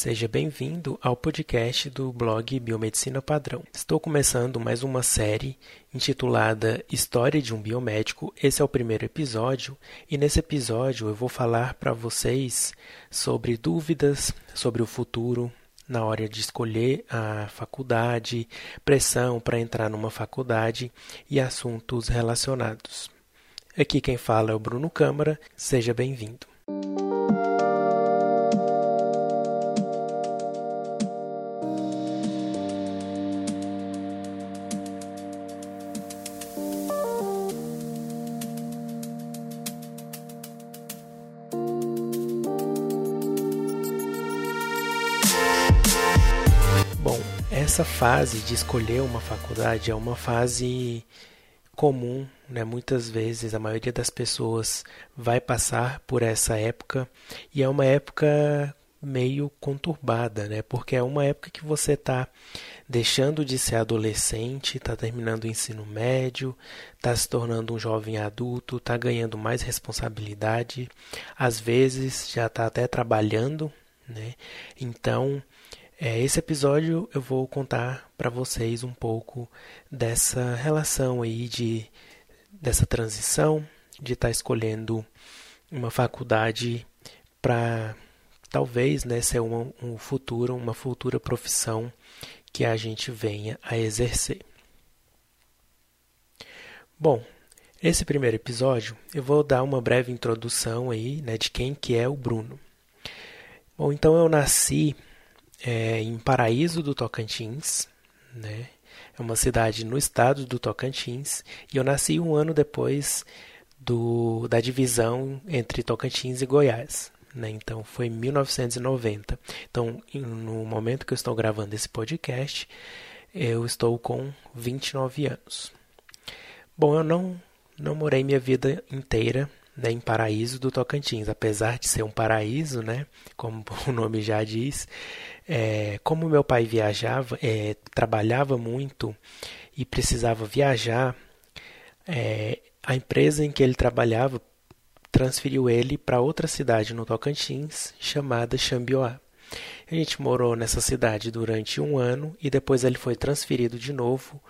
Seja bem-vindo ao podcast do blog Biomedicina Padrão. Estou começando mais uma série intitulada História de um Biomédico. Esse é o primeiro episódio e nesse episódio eu vou falar para vocês sobre dúvidas sobre o futuro na hora de escolher a faculdade, pressão para entrar numa faculdade e assuntos relacionados. Aqui quem fala é o Bruno Câmara. Seja bem-vindo. Essa fase de escolher uma faculdade é uma fase comum, né? Muitas vezes a maioria das pessoas vai passar por essa época e é uma época meio conturbada, né? Porque é uma época que você está deixando de ser adolescente, está terminando o ensino médio, está se tornando um jovem adulto, está ganhando mais responsabilidade, às vezes já está até trabalhando, né? Então é, esse episódio eu vou contar para vocês um pouco dessa relação aí de dessa transição de estar tá escolhendo uma faculdade para talvez né, ser uma, um futuro, uma futura profissão que a gente venha a exercer. Bom, esse primeiro episódio eu vou dar uma breve introdução aí né, de quem que é o Bruno. Bom, então eu nasci é, em Paraíso do Tocantins, né? É uma cidade no estado do Tocantins e eu nasci um ano depois do, da divisão entre Tocantins e Goiás. Né? Então foi em 1990. Então, no momento que eu estou gravando esse podcast, eu estou com 29 anos. Bom, eu não, não morei minha vida inteira né, em Paraíso do Tocantins, apesar de ser um paraíso, né, como o nome já diz, é, como meu pai viajava, é, trabalhava muito e precisava viajar, é, a empresa em que ele trabalhava transferiu ele para outra cidade no Tocantins, chamada Xambioá. A gente morou nessa cidade durante um ano e depois ele foi transferido de novo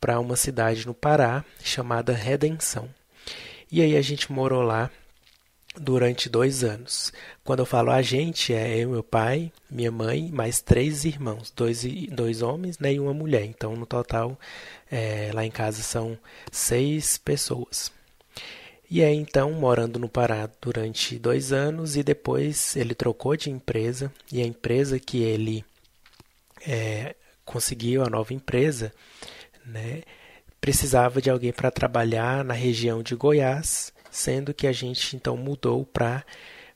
para uma cidade no Pará chamada Redenção. E aí a gente morou lá durante dois anos. Quando eu falo a gente, é eu, meu pai, minha mãe, mais três irmãos, dois, dois homens né, e uma mulher. Então, no total, é, lá em casa são seis pessoas. E aí, então, morando no Pará durante dois anos, e depois ele trocou de empresa, e a empresa que ele é, conseguiu, a nova empresa, né, precisava de alguém para trabalhar na região de Goiás sendo que a gente então mudou para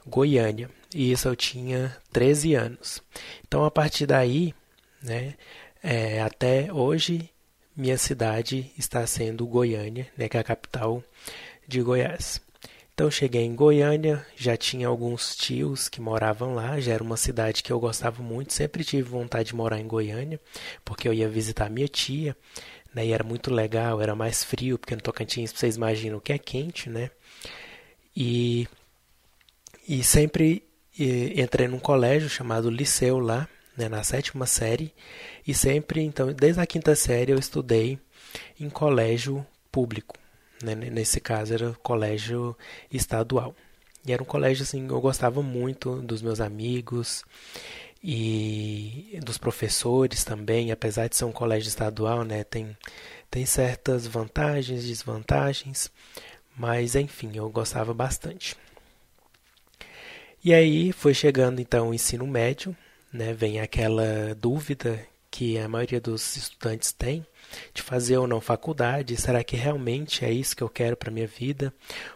Goiânia. E isso eu tinha 13 anos. Então a partir daí, né, é, até hoje, minha cidade está sendo Goiânia, né, que é a capital de Goiás. Então cheguei em Goiânia, já tinha alguns tios que moravam lá, já era uma cidade que eu gostava muito, sempre tive vontade de morar em Goiânia, porque eu ia visitar minha tia, né, e era muito legal, era mais frio, porque no Tocantins vocês imaginam que é quente, né? E, e sempre e, entrei num colégio chamado Liceu lá, né, na sétima série, e sempre, então, desde a quinta série eu estudei em colégio público. Né, nesse caso era colégio estadual. E era um colégio assim, eu gostava muito dos meus amigos e dos professores também, apesar de ser um colégio estadual, né, tem, tem certas vantagens e desvantagens, mas enfim, eu gostava bastante. E aí foi chegando então o ensino médio, né? Vem aquela dúvida que a maioria dos estudantes tem de fazer ou não faculdade. Será que realmente é isso que eu quero para minha vida?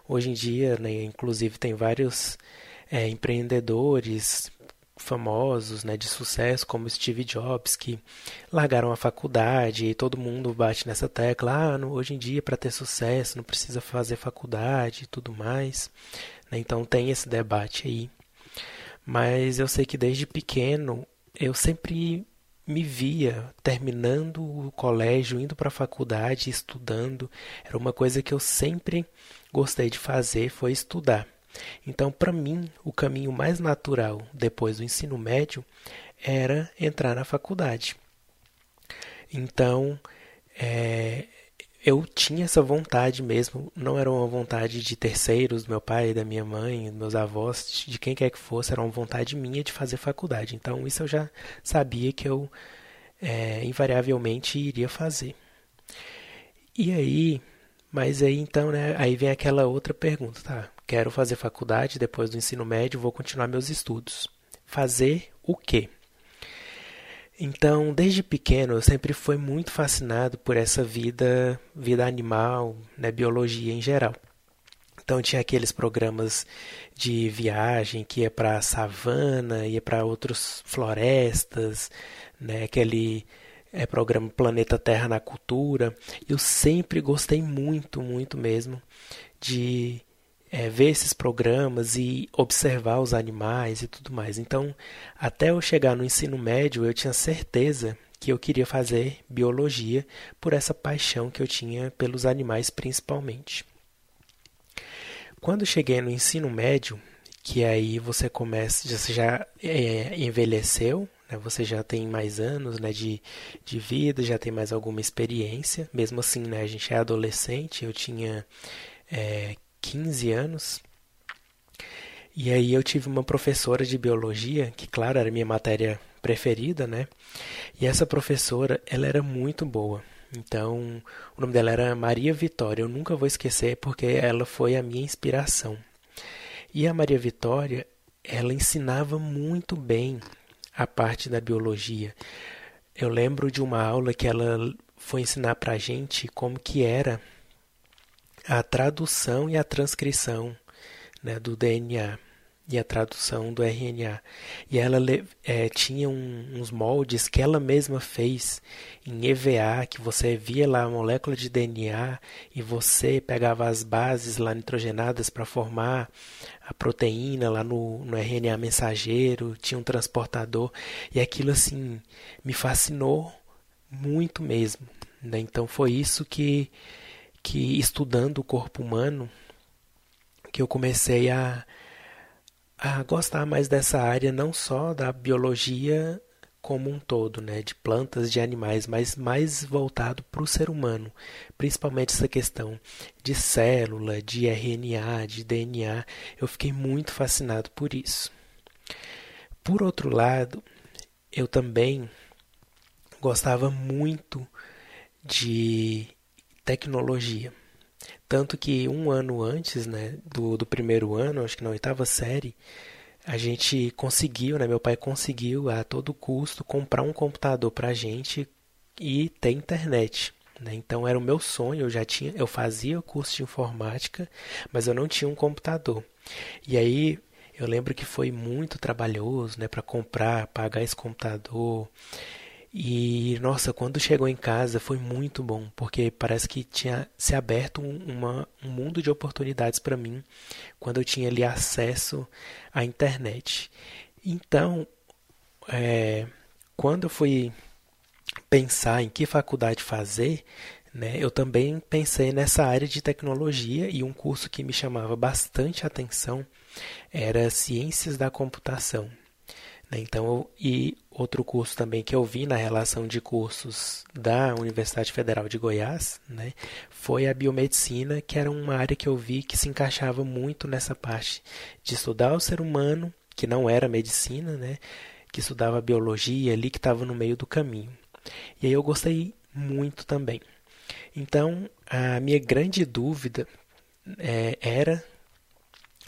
Hoje em dia, né, inclusive, tem vários é, empreendedores, famosos, né, de sucesso, como Steve Jobs, que largaram a faculdade e todo mundo bate nessa tecla, ah, no, hoje em dia para ter sucesso não precisa fazer faculdade e tudo mais. Né, então tem esse debate aí. Mas eu sei que desde pequeno eu sempre me via terminando o colégio, indo para a faculdade, estudando. Era uma coisa que eu sempre gostei de fazer, foi estudar. Então, para mim, o caminho mais natural depois do ensino médio era entrar na faculdade. Então, é, eu tinha essa vontade mesmo, não era uma vontade de terceiros, meu pai, da minha mãe, meus avós, de quem quer que fosse, era uma vontade minha de fazer faculdade. Então, isso eu já sabia que eu é, invariavelmente iria fazer. E aí, mas aí então, né, aí vem aquela outra pergunta, tá? Quero fazer faculdade depois do ensino médio, vou continuar meus estudos. Fazer o quê? Então, desde pequeno, eu sempre fui muito fascinado por essa vida, vida animal, né, biologia em geral. Então tinha aqueles programas de viagem que ia para a savana, ia para outras florestas, né, aquele é, programa Planeta Terra na Cultura. Eu sempre gostei muito, muito mesmo de é, ver esses programas e observar os animais e tudo mais. Então, até eu chegar no ensino médio, eu tinha certeza que eu queria fazer biologia por essa paixão que eu tinha pelos animais, principalmente. Quando cheguei no ensino médio, que aí você começa, você já é, envelheceu, né, você já tem mais anos né, de, de vida, já tem mais alguma experiência. Mesmo assim, né, a gente é adolescente, eu tinha é, 15 anos. E aí eu tive uma professora de biologia, que claro, era minha matéria preferida, né? E essa professora, ela era muito boa. Então, o nome dela era Maria Vitória. Eu nunca vou esquecer porque ela foi a minha inspiração. E a Maria Vitória, ela ensinava muito bem a parte da biologia. Eu lembro de uma aula que ela foi ensinar para gente como que era a tradução e a transcrição né, do DNA e a tradução do RNA. E ela é, tinha um, uns moldes que ela mesma fez em EVA, que você via lá a molécula de DNA e você pegava as bases lá nitrogenadas para formar a proteína lá no, no RNA mensageiro, tinha um transportador, e aquilo assim me fascinou muito mesmo. Né? Então foi isso que que estudando o corpo humano que eu comecei a, a gostar mais dessa área, não só da biologia como um todo, né, de plantas, de animais, mas mais voltado para o ser humano, principalmente essa questão de célula, de RNA, de DNA. Eu fiquei muito fascinado por isso. Por outro lado, eu também gostava muito de tecnologia. Tanto que um ano antes né, do, do primeiro ano, acho que na oitava série, a gente conseguiu, né, meu pai conseguiu a todo custo comprar um computador para a gente e ter internet. Né? Então era o meu sonho, eu já tinha, eu fazia o curso de informática, mas eu não tinha um computador. E aí eu lembro que foi muito trabalhoso, né, para comprar, pagar esse computador. E nossa, quando chegou em casa foi muito bom, porque parece que tinha se aberto um, uma, um mundo de oportunidades para mim quando eu tinha ali acesso à internet. Então, é, quando eu fui pensar em que faculdade fazer, né, eu também pensei nessa área de tecnologia e um curso que me chamava bastante atenção era Ciências da Computação. Né? Então, e outro curso também que eu vi na relação de cursos da Universidade Federal de Goiás, né, foi a biomedicina, que era uma área que eu vi que se encaixava muito nessa parte de estudar o ser humano, que não era medicina, né, que estudava biologia ali, que estava no meio do caminho. E aí eu gostei muito também. Então, a minha grande dúvida é, era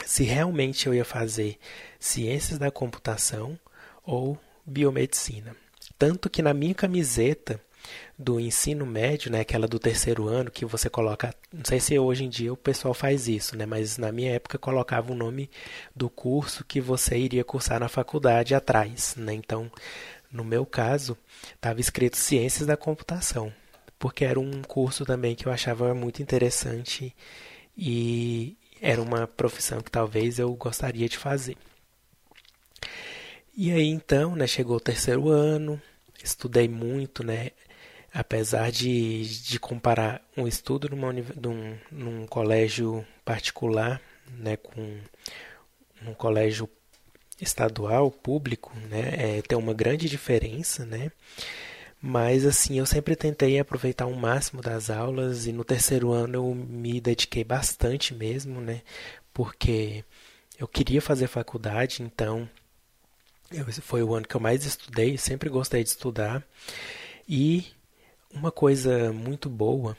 se realmente eu ia fazer ciências da computação ou biomedicina. Tanto que na minha camiseta do ensino médio, né, aquela do terceiro ano, que você coloca, não sei se hoje em dia o pessoal faz isso, né, mas na minha época colocava o nome do curso que você iria cursar na faculdade atrás, né? Então, no meu caso, estava escrito Ciências da Computação, porque era um curso também que eu achava muito interessante e era uma profissão que talvez eu gostaria de fazer. E aí então, né, chegou o terceiro ano, estudei muito, né, apesar de, de comparar um estudo numa, num, num colégio particular né, com um colégio estadual, público, né, é, tem uma grande diferença, né? Mas assim, eu sempre tentei aproveitar o máximo das aulas e no terceiro ano eu me dediquei bastante mesmo, né? Porque eu queria fazer faculdade, então esse foi o ano que eu mais estudei, sempre gostei de estudar. E uma coisa muito boa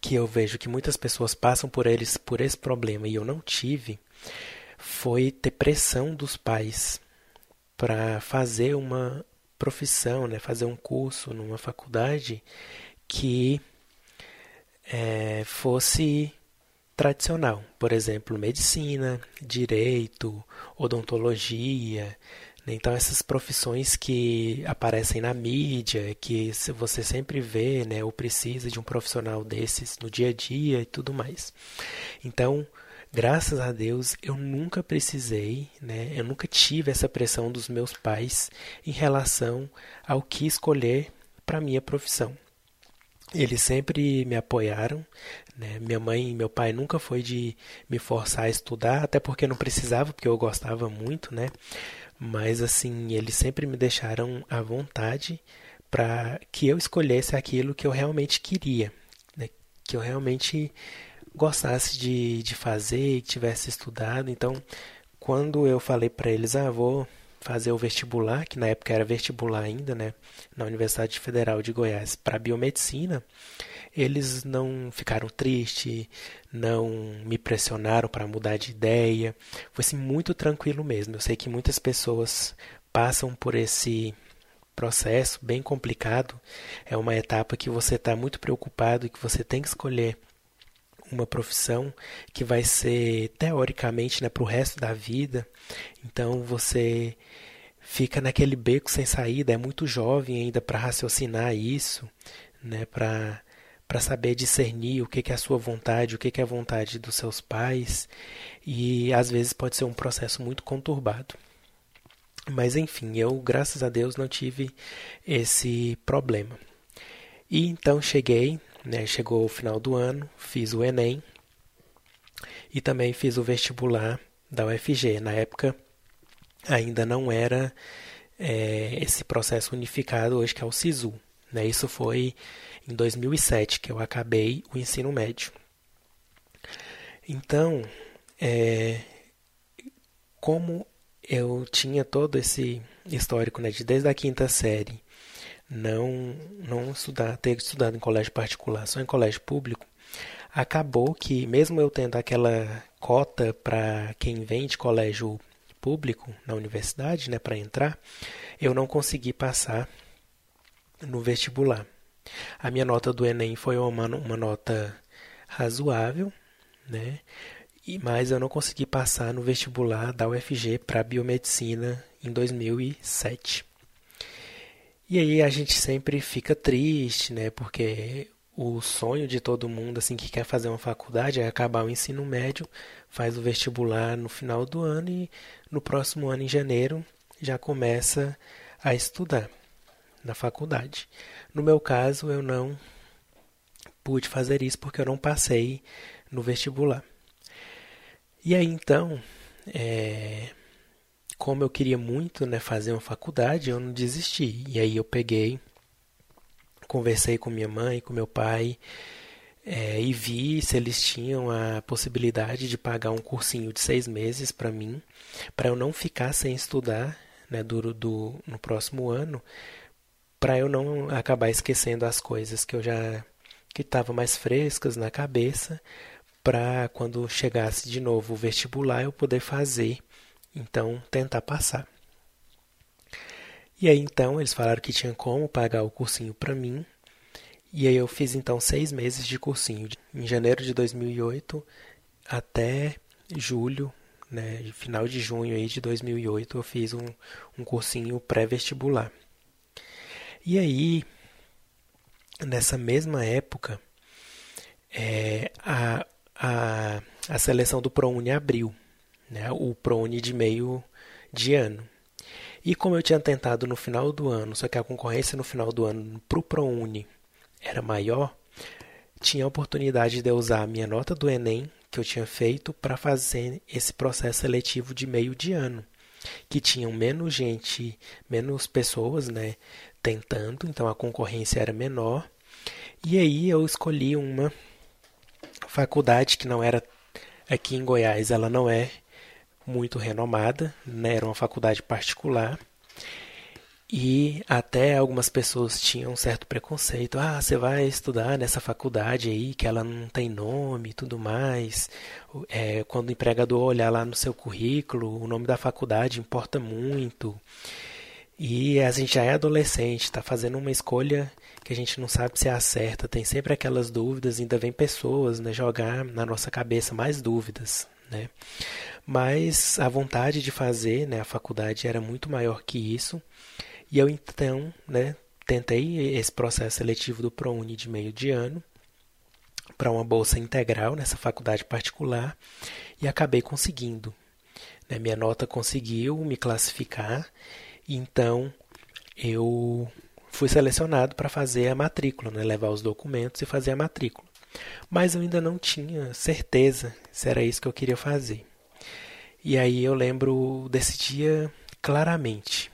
que eu vejo que muitas pessoas passam por eles por esse problema e eu não tive foi ter pressão dos pais para fazer uma profissão, né, fazer um curso numa faculdade que é, fosse tradicional, por exemplo, medicina, direito, odontologia, né? então essas profissões que aparecem na mídia, que você sempre vê, né, ou precisa de um profissional desses no dia a dia e tudo mais. Então, graças a Deus, eu nunca precisei, né? Eu nunca tive essa pressão dos meus pais em relação ao que escolher para minha profissão. Eles sempre me apoiaram, né? Minha mãe e meu pai nunca foi de me forçar a estudar, até porque não precisava, porque eu gostava muito, né? Mas assim, eles sempre me deixaram à vontade para que eu escolhesse aquilo que eu realmente queria, né? Que eu realmente gostasse de, de fazer e que tivesse estudado. Então, quando eu falei para eles, ah, vou fazer o vestibular, que na época era vestibular ainda, né, na Universidade Federal de Goiás, para biomedicina, eles não ficaram tristes, não me pressionaram para mudar de ideia. Foi assim, muito tranquilo mesmo. Eu sei que muitas pessoas passam por esse processo bem complicado. É uma etapa que você está muito preocupado e que você tem que escolher uma profissão que vai ser teoricamente né, para o resto da vida. Então você fica naquele beco sem saída, é muito jovem ainda para raciocinar isso, né, para para saber discernir o que, que é a sua vontade, o que, que é a vontade dos seus pais, e às vezes pode ser um processo muito conturbado. Mas enfim, eu, graças a Deus, não tive esse problema. E então cheguei né? Chegou o final do ano, fiz o Enem e também fiz o vestibular da UFG. Na época ainda não era é, esse processo unificado hoje que é o SISU. Né? Isso foi em 2007 que eu acabei o ensino médio. Então, é, como eu tinha todo esse histórico né, de desde a quinta série não não estudar, ter estudado em colégio particular, só em colégio público, acabou que mesmo eu tendo aquela cota para quem vem de colégio público na universidade, né, para entrar, eu não consegui passar no vestibular. A minha nota do Enem foi uma, uma nota razoável, né? E, mas eu não consegui passar no vestibular da UFG para biomedicina em 2007. E aí a gente sempre fica triste, né? Porque o sonho de todo mundo assim que quer fazer uma faculdade é acabar o ensino médio, faz o vestibular no final do ano e no próximo ano em janeiro já começa a estudar na faculdade. No meu caso, eu não pude fazer isso porque eu não passei no vestibular. E aí então, é, como eu queria muito né, fazer uma faculdade, eu não desisti. E aí eu peguei, conversei com minha mãe, com meu pai, é, e vi se eles tinham a possibilidade de pagar um cursinho de seis meses para mim, para eu não ficar sem estudar né, do, do, no próximo ano, para eu não acabar esquecendo as coisas que eu já que estavam mais frescas na cabeça, para quando chegasse de novo o vestibular eu poder fazer então, tentar passar. E aí então eles falaram que tinha como pagar o cursinho para mim. E aí eu fiz então seis meses de cursinho. Em janeiro de 2008 até julho, né, final de junho aí de 2008 eu fiz um, um cursinho pré-vestibular. E aí, nessa mesma época, é, a, a, a seleção do ProUni abriu né, o ProUni de meio de ano. E como eu tinha tentado no final do ano, só que a concorrência no final do ano para o ProUni era maior, tinha a oportunidade de eu usar a minha nota do Enem que eu tinha feito para fazer esse processo seletivo de meio de ano, que tinham menos gente, menos pessoas, né, tentando, então a concorrência era menor. E aí eu escolhi uma faculdade que não era aqui em Goiás, ela não é muito renomada, né? Era uma faculdade particular. E até algumas pessoas tinham um certo preconceito. Ah, você vai estudar nessa faculdade aí, que ela não tem nome e tudo mais. É, quando o empregador olhar lá no seu currículo, o nome da faculdade importa muito. E a gente já é adolescente, está fazendo uma escolha que a gente não sabe se é a certa. Tem sempre aquelas dúvidas, ainda vem pessoas né, jogar na nossa cabeça mais dúvidas. Né? Mas a vontade de fazer né, a faculdade era muito maior que isso. E eu então, né, tentei esse processo seletivo do ProUni de meio de ano para uma bolsa integral nessa faculdade particular e acabei conseguindo. Né, minha nota conseguiu me classificar, então eu fui selecionado para fazer a matrícula, né, levar os documentos e fazer a matrícula. Mas eu ainda não tinha certeza se era isso que eu queria fazer. E aí eu lembro desse dia claramente.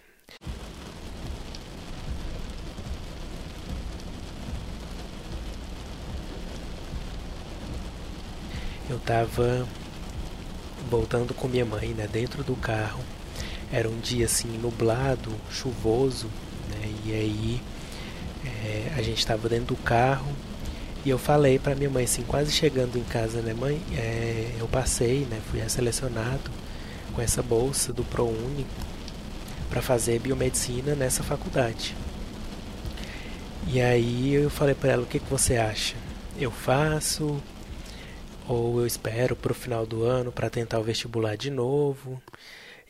Eu estava voltando com minha mãe, né, dentro do carro. Era um dia assim nublado, chuvoso, né, e aí é, a gente estava dentro do carro e eu falei para minha mãe assim, quase chegando em casa, né, mãe, é, eu passei, né, fui selecionado com essa bolsa do ProUni para fazer biomedicina nessa faculdade. E aí eu falei para ela, o que, que você acha? Eu faço? ou eu espero para o final do ano para tentar o vestibular de novo.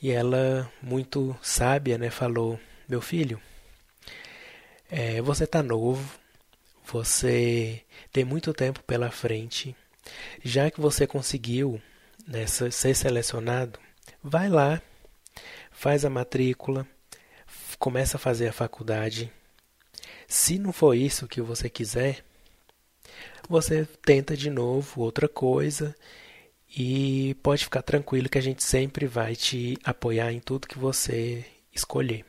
E ela, muito sábia, né, falou: Meu filho, é, você está novo, você tem muito tempo pela frente. Já que você conseguiu né, ser selecionado, vai lá, faz a matrícula, começa a fazer a faculdade. Se não for isso que você quiser, você tenta de novo outra coisa e pode ficar tranquilo que a gente sempre vai te apoiar em tudo que você escolher.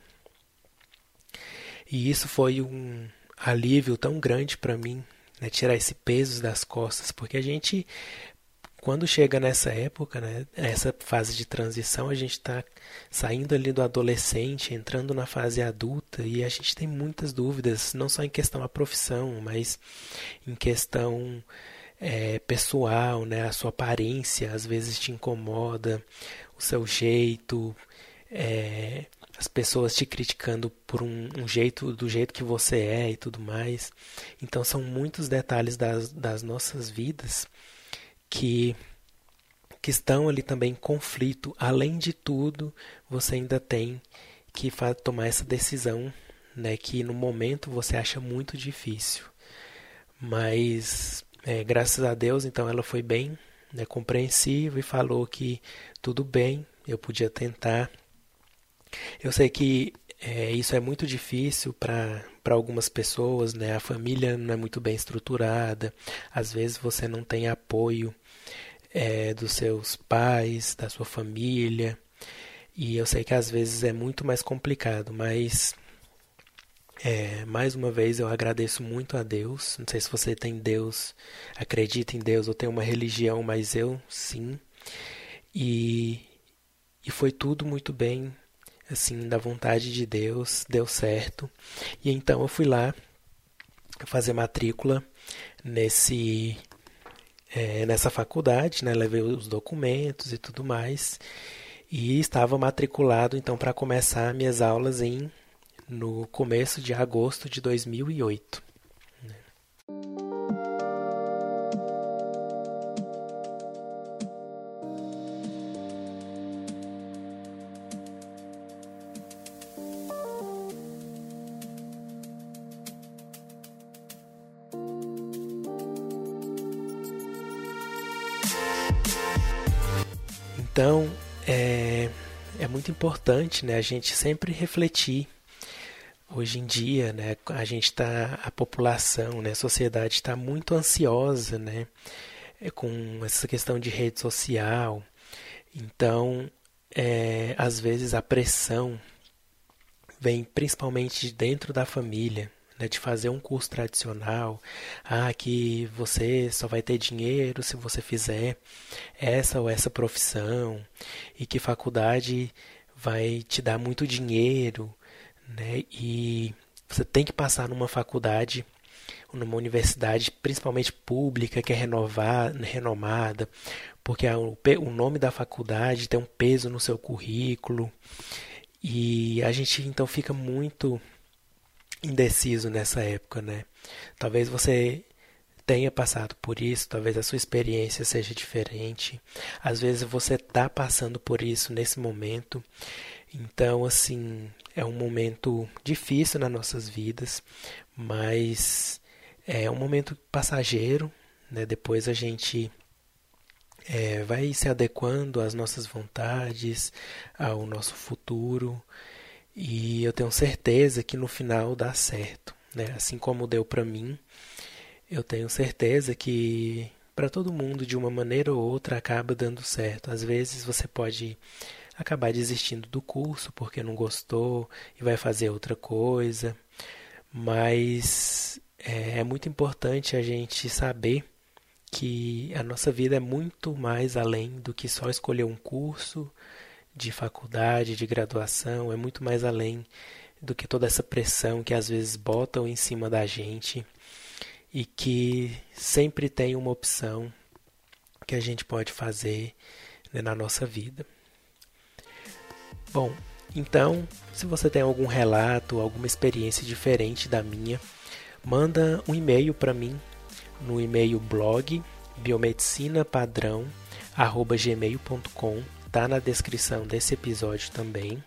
E isso foi um alívio tão grande para mim, né, tirar esse peso das costas, porque a gente quando chega nessa época, né, essa fase de transição, a gente está saindo ali do adolescente, entrando na fase adulta e a gente tem muitas dúvidas, não só em questão a profissão, mas em questão é, pessoal, né, a sua aparência às vezes te incomoda, o seu jeito, é, as pessoas te criticando por um, um, jeito, do jeito que você é e tudo mais. Então são muitos detalhes das, das nossas vidas que que estão ali também em conflito. Além de tudo, você ainda tem que tomar essa decisão, né, que no momento você acha muito difícil. Mas é, graças a Deus, então ela foi bem né, compreensiva e falou que tudo bem, eu podia tentar. Eu sei que é, isso é muito difícil para algumas pessoas, né? A família não é muito bem estruturada, às vezes você não tem apoio é, dos seus pais, da sua família, e eu sei que às vezes é muito mais complicado, mas é, mais uma vez eu agradeço muito a Deus. Não sei se você tem Deus, acredita em Deus ou tem uma religião, mas eu sim. E, e foi tudo muito bem assim, da vontade de Deus, deu certo. E então eu fui lá fazer matrícula nesse é, nessa faculdade, né? Levei os documentos e tudo mais. E estava matriculado então para começar minhas aulas em no começo de agosto de 2008. Então, é, é muito importante né, a gente sempre refletir. Hoje em dia, né, a gente está, a população, né, a sociedade está muito ansiosa, né, é, com essa questão de rede social. Então, é, às vezes a pressão vem principalmente de dentro da família, né, de fazer um curso tradicional, ah, que você só vai ter dinheiro se você fizer essa ou essa profissão, e que faculdade vai te dar muito dinheiro, né, e você tem que passar numa faculdade, numa universidade, principalmente pública, que é renovada, renomada, porque o nome da faculdade tem um peso no seu currículo. E a gente então fica muito indeciso nessa época, né? Talvez você tenha passado por isso, talvez a sua experiência seja diferente. Às vezes você está passando por isso nesse momento. Então, assim, é um momento difícil nas nossas vidas, mas é um momento passageiro, né? Depois a gente é, vai se adequando às nossas vontades, ao nosso futuro, e eu tenho certeza que no final dá certo, né? Assim como deu para mim, eu tenho certeza que para todo mundo de uma maneira ou outra acaba dando certo. Às vezes você pode acabar desistindo do curso porque não gostou e vai fazer outra coisa, mas é, é muito importante a gente saber que a nossa vida é muito mais além do que só escolher um curso de faculdade, de graduação, é muito mais além do que toda essa pressão que às vezes botam em cima da gente e que sempre tem uma opção que a gente pode fazer né, na nossa vida. Bom, então, se você tem algum relato, alguma experiência diferente da minha, manda um e-mail para mim no e-mail blog biomedicinapadrão@gmail.com, tá na descrição desse episódio também.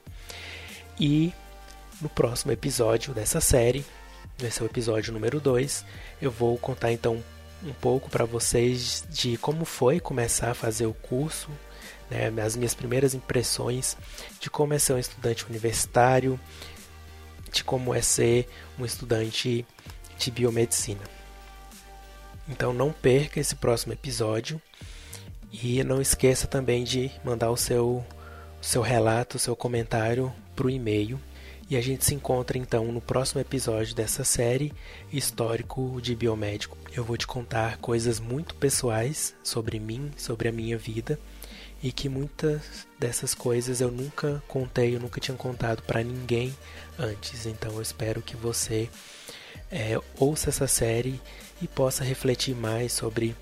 E no próximo episódio dessa série, esse é o episódio número 2, eu vou contar então um pouco para vocês de como foi começar a fazer o curso, né, as minhas primeiras impressões de como é ser um estudante universitário, de como é ser um estudante de biomedicina. Então não perca esse próximo episódio e não esqueça também de mandar o seu, seu relato, o seu comentário para o e-mail. E a gente se encontra então no próximo episódio dessa série Histórico de Biomédico. Eu vou te contar coisas muito pessoais sobre mim, sobre a minha vida e que muitas dessas coisas eu nunca contei, eu nunca tinha contado para ninguém antes. Então eu espero que você é, ouça essa série e possa refletir mais sobre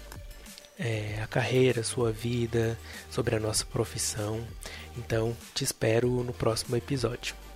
é, a carreira, sua vida, sobre a nossa profissão. Então, te espero no próximo episódio.